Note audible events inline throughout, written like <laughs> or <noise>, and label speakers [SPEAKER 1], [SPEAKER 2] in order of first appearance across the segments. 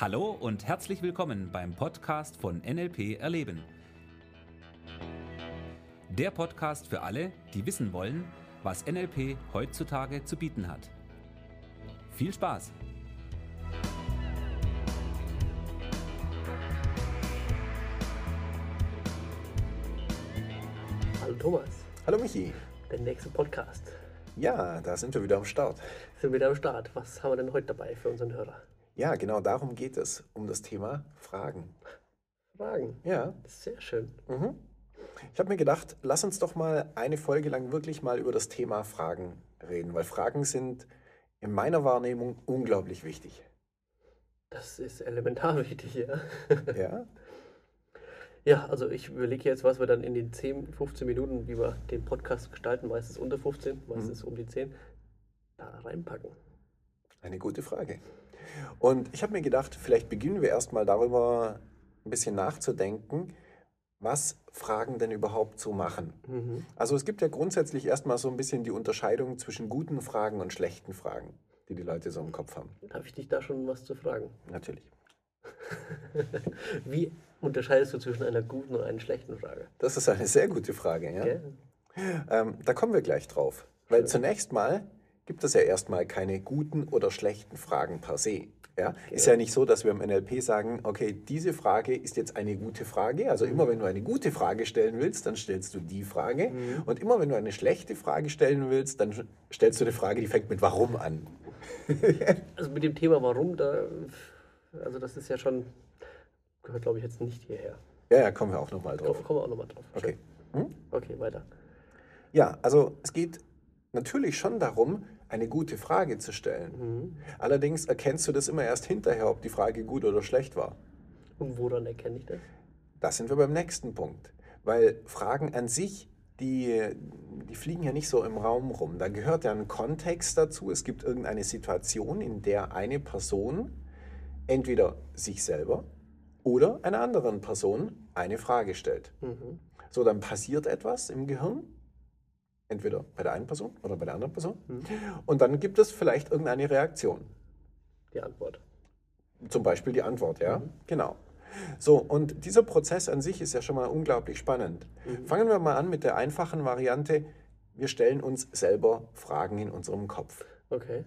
[SPEAKER 1] Hallo und herzlich willkommen beim Podcast von NLP Erleben. Der Podcast für alle, die wissen wollen, was NLP heutzutage zu bieten hat. Viel Spaß!
[SPEAKER 2] Hallo Thomas,
[SPEAKER 3] Hallo Michi.
[SPEAKER 2] der nächste Podcast.
[SPEAKER 3] Ja, da sind wir wieder am Start.
[SPEAKER 2] Sind wir wieder am Start. Was haben wir denn heute dabei für unseren Hörer?
[SPEAKER 3] Ja, genau darum geht es, um das Thema Fragen.
[SPEAKER 2] Fragen.
[SPEAKER 3] Ja,
[SPEAKER 2] Sehr schön.
[SPEAKER 3] mhm. ich habe mir gedacht, lass uns doch mal eine Folge lang wirklich mal über das Thema Fragen reden, weil Fragen sind in meiner Wahrnehmung unglaublich wichtig.
[SPEAKER 2] Das ist elementar <laughs> wichtig, ja.
[SPEAKER 3] Ja,
[SPEAKER 2] Ja, also ich überlege jetzt, was wir dann in den 10, 15 Minuten, wie wir den Podcast gestalten, meistens unter 15, meistens um die 10, da reinpacken.
[SPEAKER 3] eine gute Frage. Und ich habe mir gedacht, vielleicht beginnen wir erstmal darüber ein bisschen nachzudenken, was Fragen denn überhaupt so machen.
[SPEAKER 2] Mhm.
[SPEAKER 3] Also es gibt ja grundsätzlich erstmal so ein bisschen die Unterscheidung zwischen guten Fragen und schlechten Fragen, die die Leute so im Kopf haben.
[SPEAKER 2] Darf ich dich da schon was zu fragen?
[SPEAKER 3] Natürlich. <laughs>
[SPEAKER 2] Wie unterscheidest du zwischen einer guten und einer schlechten Frage?
[SPEAKER 3] Das ist eine sehr gute Frage. Ja?
[SPEAKER 2] Gell?
[SPEAKER 3] Ähm, da kommen wir gleich drauf. Weil zunächst mal gibt es ja erstmal keine guten oder schlechten Fragen per se. Ja? Ist ja nicht so, dass wir im NLP sagen, okay, diese Frage ist jetzt eine gute Frage. Also immer wenn du eine gute Frage stellen willst, dann stellst du die Frage. Und immer wenn du eine schlechte Frage stellen willst, dann stellst du eine Frage, die fängt mit Warum an. <laughs>
[SPEAKER 2] Also mit dem Thema Warum, da, also das ist ja schon, gehört glaube ich jetzt nicht hierher.
[SPEAKER 3] Ja, ja, kommen wir auch nochmal drauf.
[SPEAKER 2] kommen wir auch nochmal drauf.
[SPEAKER 3] Okay.
[SPEAKER 2] Okay, weiter.
[SPEAKER 3] Ja, also es geht natürlich schon darum, eine gute Frage zu stellen.
[SPEAKER 2] Mhm.
[SPEAKER 3] Allerdings erkennst du das immer erst hinterher, ob die Frage gut oder schlecht war.
[SPEAKER 2] Und woran erkenne ich das?
[SPEAKER 3] Da sind wir beim nächsten Punkt. Weil Fragen an sich, die, die fliegen ja nicht so im Raum rum. Da gehört ja ein Kontext dazu. Es gibt irgendeine Situation, in der eine Person entweder sich selber oder einer anderen Person eine Frage stellt.
[SPEAKER 2] Mhm.
[SPEAKER 3] So, dann passiert etwas im Gehirn, entweder bei der einen Person oder bei der anderen Person. Und dann gibt es vielleicht irgendeine Reaktion.
[SPEAKER 2] Die Antwort.
[SPEAKER 3] Zum Beispiel die Antwort, ja? Genau. So, und dieser Prozess an sich ist ja schon mal unglaublich spannend. Fangen wir mal an mit der einfachen Variante. Wir stellen uns selber Fragen in unserem Kopf.
[SPEAKER 2] Okay.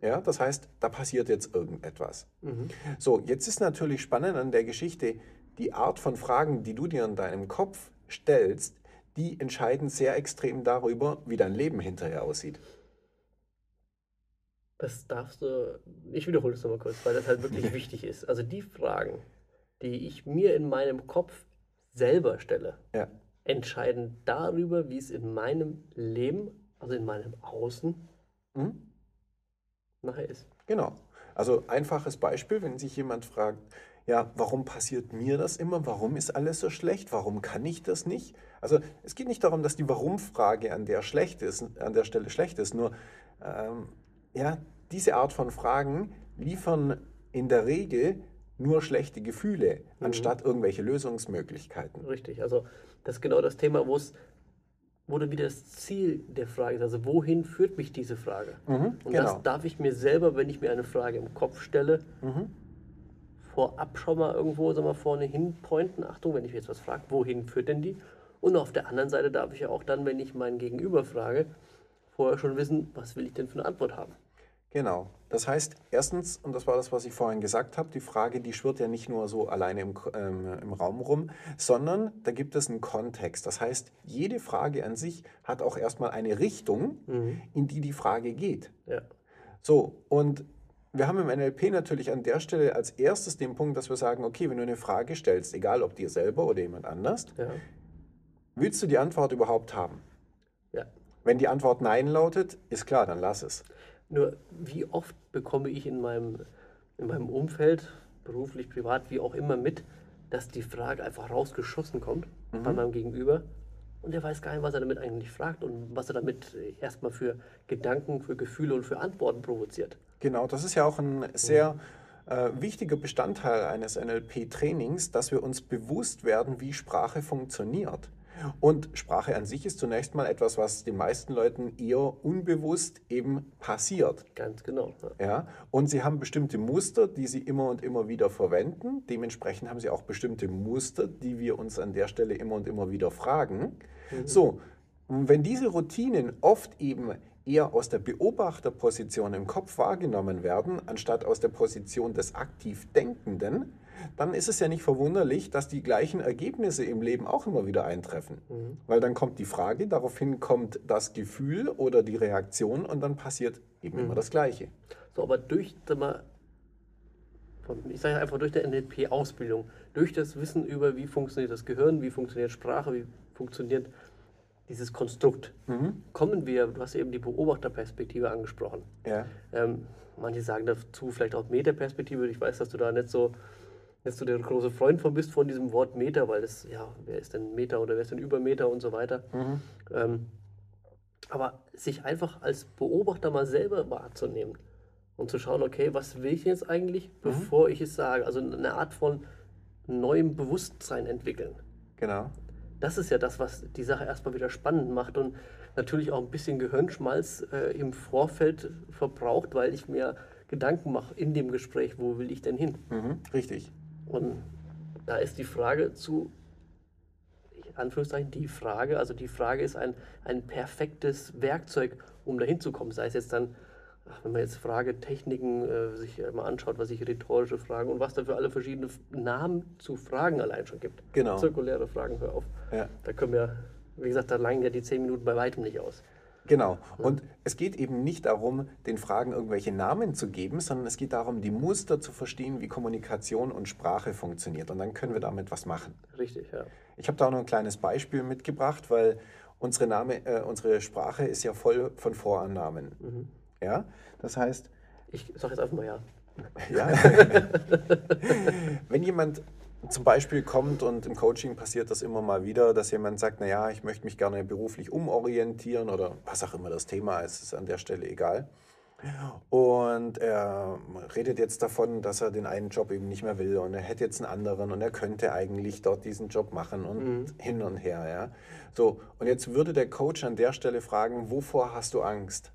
[SPEAKER 3] Ja, das heißt, da passiert jetzt irgendetwas.
[SPEAKER 2] Mhm.
[SPEAKER 3] So, jetzt ist natürlich spannend an der Geschichte, die Art von Fragen, die du dir in deinem Kopf stellst, die entscheiden sehr extrem darüber, wie dein Leben hinterher aussieht.
[SPEAKER 2] Das darfst du, ich wiederhole es nochmal kurz, weil das halt wirklich <laughs> wichtig ist. Also die Fragen, die ich mir in meinem Kopf selber stelle,
[SPEAKER 3] Ja,
[SPEAKER 2] entscheiden darüber, wie es in meinem Leben, also in meinem Außen,
[SPEAKER 3] Mhm.
[SPEAKER 2] nachher ist.
[SPEAKER 3] Genau. Also einfaches Beispiel, wenn sich jemand fragt, ja, warum passiert mir das immer? Warum ist alles so schlecht? Warum kann ich das nicht? Also es geht nicht darum, dass die Warum-Frage an der schlecht ist, an der Stelle schlecht ist. Nur ähm, ja, diese Art von Fragen liefern in der Regel nur schlechte Gefühle, anstatt irgendwelche Lösungsmöglichkeiten.
[SPEAKER 2] Richtig. Also das ist genau das Thema, wo es wo dann wieder das Ziel der Frage ist. Also wohin führt mich diese Frage? Und
[SPEAKER 3] genau.
[SPEAKER 2] das darf ich mir selber, wenn ich mir eine Frage im Kopf stelle, vorab schon mal irgendwo sag mal, vorne hin pointen. Achtung, wenn ich mich jetzt was frage, wohin führt denn die? Und auf der anderen Seite darf ich ja auch dann, wenn ich meinen Gegenüber frage, vorher schon wissen, was will ich denn für eine Antwort haben.
[SPEAKER 3] Genau. Das heißt, erstens, und das war das, was ich vorhin gesagt habe, die Frage, die schwirrt ja nicht nur so alleine im, ähm, im Raum rum, sondern da gibt es einen Kontext. Das heißt, jede Frage an sich hat auch erstmal eine Richtung, in die die Frage geht.
[SPEAKER 2] Ja.
[SPEAKER 3] So, und wir haben im NLP natürlich an der Stelle als erstes den Punkt, dass wir sagen, okay, wenn du eine Frage stellst, egal ob dir selber oder jemand anders,
[SPEAKER 2] Ja.
[SPEAKER 3] Willst du die Antwort überhaupt haben?
[SPEAKER 2] ja.
[SPEAKER 3] Wenn die Antwort Nein lautet, ist klar, dann lass es.
[SPEAKER 2] Nur wie oft bekomme ich in meinem, in meinem Umfeld, beruflich, privat, wie auch immer mit, dass die Frage einfach rausgeschossen kommt bei meinem Gegenüber und er weiß gar nicht, was er damit eigentlich fragt und was er damit erstmal für Gedanken, für Gefühle und für Antworten provoziert.
[SPEAKER 3] Genau, das ist ja auch ein sehr äh, wichtiger Bestandteil eines NLP-Trainings, dass wir uns bewusst werden, wie Sprache funktioniert. Und Sprache an sich ist zunächst mal etwas, was den meisten Leuten eher unbewusst eben passiert.
[SPEAKER 2] Ganz genau. Ja.
[SPEAKER 3] Ja? Und sie haben bestimmte Muster, die sie immer und immer wieder verwenden. Dementsprechend haben sie auch bestimmte Muster, die wir uns an der Stelle immer und immer wieder fragen. So, und wenn diese Routinen oft eben eher aus der Beobachterposition im Kopf wahrgenommen werden, anstatt aus der Position des aktiv Denkenden, dann ist es ja nicht verwunderlich, dass die gleichen Ergebnisse im Leben auch immer wieder eintreffen. Weil dann kommt die Frage, daraufhin kommt das Gefühl oder die Reaktion und dann passiert eben immer das Gleiche.
[SPEAKER 2] So, aber durch, mal, ich sage einfach durch der NLP-Ausbildung, durch das Wissen über, wie funktioniert das Gehirn, wie funktioniert Sprache, wie funktioniert dieses Konstrukt, kommen wir, du hast eben die Beobachterperspektive angesprochen.
[SPEAKER 3] Ja,
[SPEAKER 2] Ähm, manche sagen dazu vielleicht auch Metaperspektive. Ich weiß, dass du da nicht so, nicht so der große Freund von bist von diesem Wort Meta, weil das, ja, wer ist denn Meta oder wer ist denn über Meta und so weiter. Ähm, aber sich einfach als Beobachter mal selber wahrzunehmen und zu schauen, okay, was will ich jetzt eigentlich, bevor ich es sage? Also eine Art von neuem Bewusstsein entwickeln.
[SPEAKER 3] genau.
[SPEAKER 2] Das ist ja das, was die Sache erstmal wieder spannend macht und natürlich auch ein bisschen Gehirnschmalz äh, im Vorfeld verbraucht, weil ich mir Gedanken mache in dem Gespräch, wo will ich denn hin?
[SPEAKER 3] Mhm, richtig.
[SPEAKER 2] Und da ist die Frage zu, in Anführungszeichen, die Frage, also die Frage ist ein, ein perfektes Werkzeug, um dahin zu kommen. Sei es jetzt dann, ach, wenn man jetzt Fragetechniken äh, sich mal anschaut, was sich rhetorische Fragen und was da für alle verschiedene Namen zu Fragen allein schon gibt.
[SPEAKER 3] Genau.
[SPEAKER 2] Zirkuläre Fragen, hör auf.
[SPEAKER 3] Ja.
[SPEAKER 2] Da können wir, wie gesagt, da langen ja die zehn Minuten bei weitem nicht aus.
[SPEAKER 3] Genau. Und es geht eben nicht darum, den Fragen irgendwelche Namen zu geben, sondern es geht darum, die Muster zu verstehen, wie Kommunikation und Sprache funktioniert. Und dann können wir damit was machen.
[SPEAKER 2] Richtig, ja.
[SPEAKER 3] Ich habe da auch noch ein kleines Beispiel mitgebracht, weil unsere, Name, äh, unsere Sprache ist ja voll von Vorannahmen. Ja? Das heißt,
[SPEAKER 2] Ich sag jetzt einfach mal ja.
[SPEAKER 3] ja, <laughs> wenn jemand zum Beispiel kommt und im Coaching passiert das immer mal wieder, dass jemand sagt, naja, ich möchte mich gerne beruflich umorientieren oder was auch immer das Thema ist, ist an der Stelle egal. Und er redet jetzt davon, dass er den einen Job eben nicht mehr will und er hätte jetzt einen anderen und er könnte eigentlich dort diesen Job machen und hin und her. Ja. So, und jetzt würde der Coach an der Stelle fragen, wovor hast du Angst?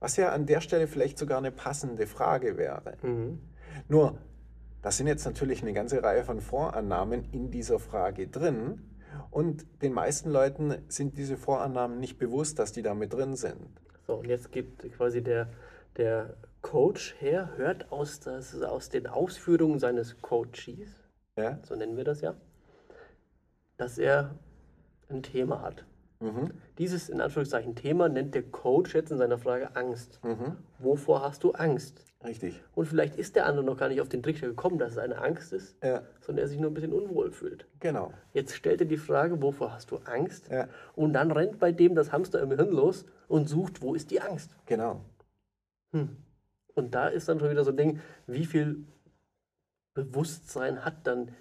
[SPEAKER 3] Was ja an der Stelle vielleicht sogar eine passende Frage wäre. Nur, da sind jetzt natürlich eine ganze Reihe von Vorannahmen in dieser Frage drin. Und den meisten Leuten sind diese Vorannahmen nicht bewusst, dass die da mit drin sind.
[SPEAKER 2] So, und jetzt gibt quasi der, der Coach her, hört aus, das, aus den Ausführungen seines Coaches,
[SPEAKER 3] Ja?
[SPEAKER 2] so nennen wir das ja, dass er ein Thema hat.
[SPEAKER 3] Mhm.
[SPEAKER 2] Dieses in Anführungszeichen Thema nennt der Coach jetzt in seiner Frage Angst. Wovor hast du Angst?
[SPEAKER 3] Richtig.
[SPEAKER 2] Und vielleicht ist der andere noch gar nicht auf den Trichter gekommen, dass es eine Angst ist,
[SPEAKER 3] Ja,
[SPEAKER 2] sondern er sich nur ein bisschen unwohl fühlt.
[SPEAKER 3] genau.
[SPEAKER 2] Jetzt stellt er die Frage, wovor hast du Angst?
[SPEAKER 3] Ja.
[SPEAKER 2] Und dann rennt bei dem das Hamster im Hirn los und sucht, wo ist die Angst?
[SPEAKER 3] Genau.
[SPEAKER 2] Und da ist dann schon wieder so ein Ding, wie viel Bewusstsein hat dann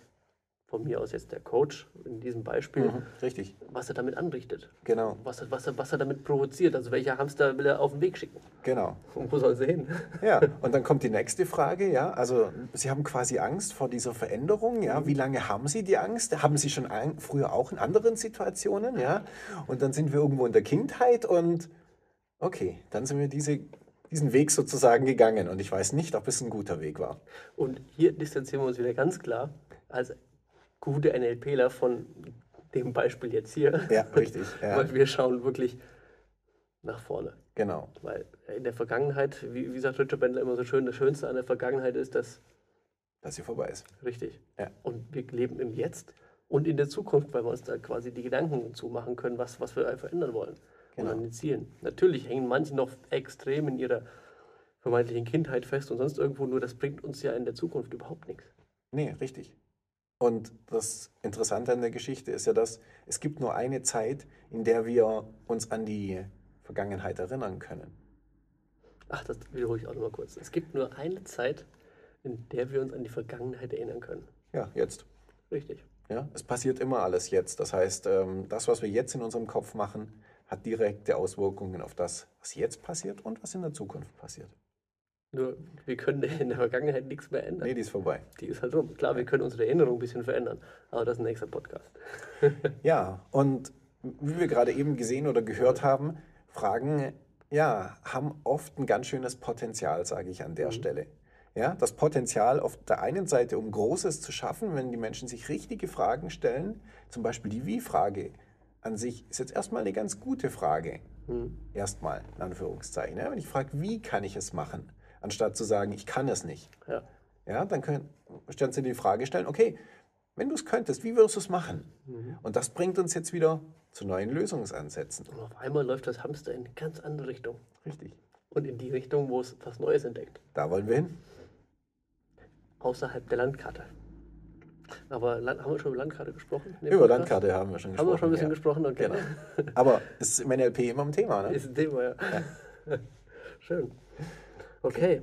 [SPEAKER 2] von mir aus jetzt der Coach in diesem Beispiel,
[SPEAKER 3] Mhm. Richtig.
[SPEAKER 2] was er damit anrichtet,
[SPEAKER 3] Genau.
[SPEAKER 2] was er, was, er, was er damit provoziert, also welcher Hamster will er auf den Weg schicken
[SPEAKER 3] Genau.
[SPEAKER 2] und wo soll sie hin?
[SPEAKER 3] Ja, <laughs> und dann kommt die nächste Frage, ja. Also Sie haben quasi Angst vor dieser Veränderung, ja. Wie lange haben Sie die Angst? Haben Sie schon früher auch in anderen Situationen, ja? Und dann sind wir irgendwo in der Kindheit und okay, dann sind wir diese, diesen Weg sozusagen gegangen und ich weiß nicht, ob es ein guter Weg war.
[SPEAKER 2] Und hier distanzieren wir uns wieder ganz klar als gute NLPler von dem Beispiel jetzt hier,
[SPEAKER 3] Ja, <laughs> richtig. Ja,
[SPEAKER 2] weil wir schauen wirklich nach vorne.
[SPEAKER 3] genau.
[SPEAKER 2] Weil in der Vergangenheit, wie, wie sagt Richard Bendler immer so schön, das Schönste an der Vergangenheit ist, dass
[SPEAKER 3] Dass sie vorbei ist.
[SPEAKER 2] Richtig.
[SPEAKER 3] Ja.
[SPEAKER 2] Und wir leben im Jetzt und in der Zukunft, weil wir uns da quasi die Gedanken zu machen können, was, was wir verändern wollen.
[SPEAKER 3] Genau.
[SPEAKER 2] Und an den Zielen. Natürlich hängen manche noch extrem in ihrer vermeintlichen Kindheit fest und sonst irgendwo, nur das bringt uns ja in der Zukunft überhaupt nichts.
[SPEAKER 3] Nee, richtig. Und das Interessante an der Geschichte ist ja, dass es gibt nur eine Zeit, in der wir uns an die Vergangenheit erinnern können.
[SPEAKER 2] Ach, das wiederhole ich auch nochmal kurz. Es gibt nur eine Zeit, in der wir uns an die Vergangenheit erinnern können.
[SPEAKER 3] Ja, jetzt.
[SPEAKER 2] Richtig.
[SPEAKER 3] Ja, es passiert immer alles jetzt. Das heißt, ähm, das, was wir jetzt in unserem Kopf machen, hat direkte Auswirkungen auf das, was jetzt passiert und was in der Zukunft passiert.
[SPEAKER 2] Nur, wir können <laughs> in der Vergangenheit nichts mehr ändern.
[SPEAKER 3] Nee, die ist vorbei.
[SPEAKER 2] Die ist halt rum. Klar, wir können unsere Erinnerung ein bisschen verändern, aber das ist ein nächster Podcast. <laughs>
[SPEAKER 3] Ja, und wie wir gerade eben gesehen oder gehört haben, Fragen, ja, haben oft ein ganz schönes Potenzial, sage ich an der Stelle. Ja, das Potenzial auf der einen Seite, um Großes zu schaffen, wenn die Menschen sich richtige Fragen stellen, zum Beispiel die Wie-Frage an sich ist jetzt erstmal eine ganz gute Frage. Erstmal, in Anführungszeichen. Ja, wenn ich frage, wie kann ich es machen, anstatt zu sagen, ich kann es nicht.
[SPEAKER 2] Ja.
[SPEAKER 3] Ja, dann können, stellen Sie die Frage stellen, okay, wenn du es könntest, wie würdest du es machen? Und das bringt uns jetzt wieder zu neuen Lösungsansätzen.
[SPEAKER 2] Und auf einmal läuft das Hamster in eine ganz andere Richtung.
[SPEAKER 3] Richtig.
[SPEAKER 2] Und in die Richtung, wo es was Neues entdeckt.
[SPEAKER 3] Da wollen wir hin.
[SPEAKER 2] Außerhalb der Landkarte. Aber Land, haben wir schon über Landkarte gesprochen?
[SPEAKER 3] Über
[SPEAKER 2] Podcast?
[SPEAKER 3] Landkarte haben wir schon gesprochen.
[SPEAKER 2] Haben wir schon ein bisschen
[SPEAKER 3] ja.
[SPEAKER 2] gesprochen? Okay.
[SPEAKER 3] Genau. Aber es ist im NLP immer ein Thema, ne? <laughs>
[SPEAKER 2] Ist ein Thema, ja. <laughs> Schön. Okay.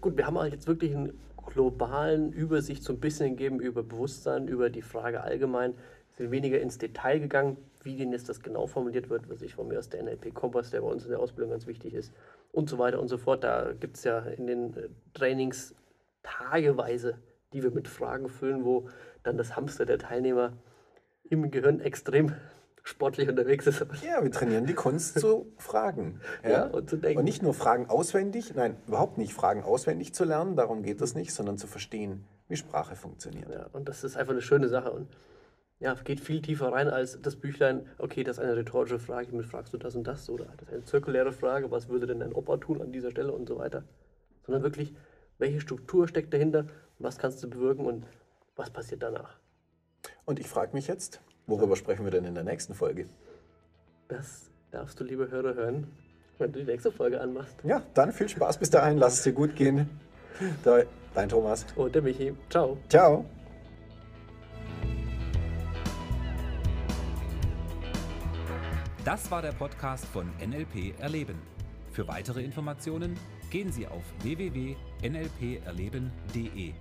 [SPEAKER 2] Gut, wir haben halt jetzt wirklich einen globalen Übersicht so ein bisschen gegeben über Bewusstsein, über die Frage allgemein. Sind weniger ins Detail gegangen, wie denn jetzt das genau formuliert wird, was ich von mir aus der NLP-Kompass, der bei uns in der Ausbildung ganz wichtig ist und so weiter und so fort. Da gibt es ja in den äh, Trainings tageweise, die wir mit Fragen füllen, wo dann das Hamster der Teilnehmer im Gehirn extrem sportlich unterwegs ist.
[SPEAKER 3] Ja, wir trainieren die Kunst zu fragen. <laughs>
[SPEAKER 2] Ja, und zu denken.
[SPEAKER 3] Und nicht nur Fragen auswendig, nein, überhaupt nicht Fragen auswendig zu lernen, darum geht es nicht, sondern zu verstehen, wie Sprache funktioniert.
[SPEAKER 2] Ja, und das ist einfach eine schöne Sache und ja, geht viel tiefer rein als das Büchlein, okay, das ist eine rhetorische Frage, mit fragst du das und das oder das ist eine zirkuläre Frage, was würde denn ein Opa tun an dieser Stelle und so weiter. Sondern wirklich, welche Struktur steckt dahinter, was kannst du bewirken und was passiert danach.
[SPEAKER 3] Und ich frage mich jetzt, worüber sprechen wir denn in der nächsten Folge?
[SPEAKER 2] Das darfst du, liebe Hörer, hören, wenn du die nächste Folge anmachst.
[SPEAKER 3] Ja, dann viel Spaß bis dahin, lass es dir gut gehen. Dein Thomas.
[SPEAKER 2] Und der Michi. Ciao.
[SPEAKER 3] Ciao.
[SPEAKER 1] Das war der Podcast von NLP Erleben. Für weitere Informationen gehen Sie auf www.nlperleben.de.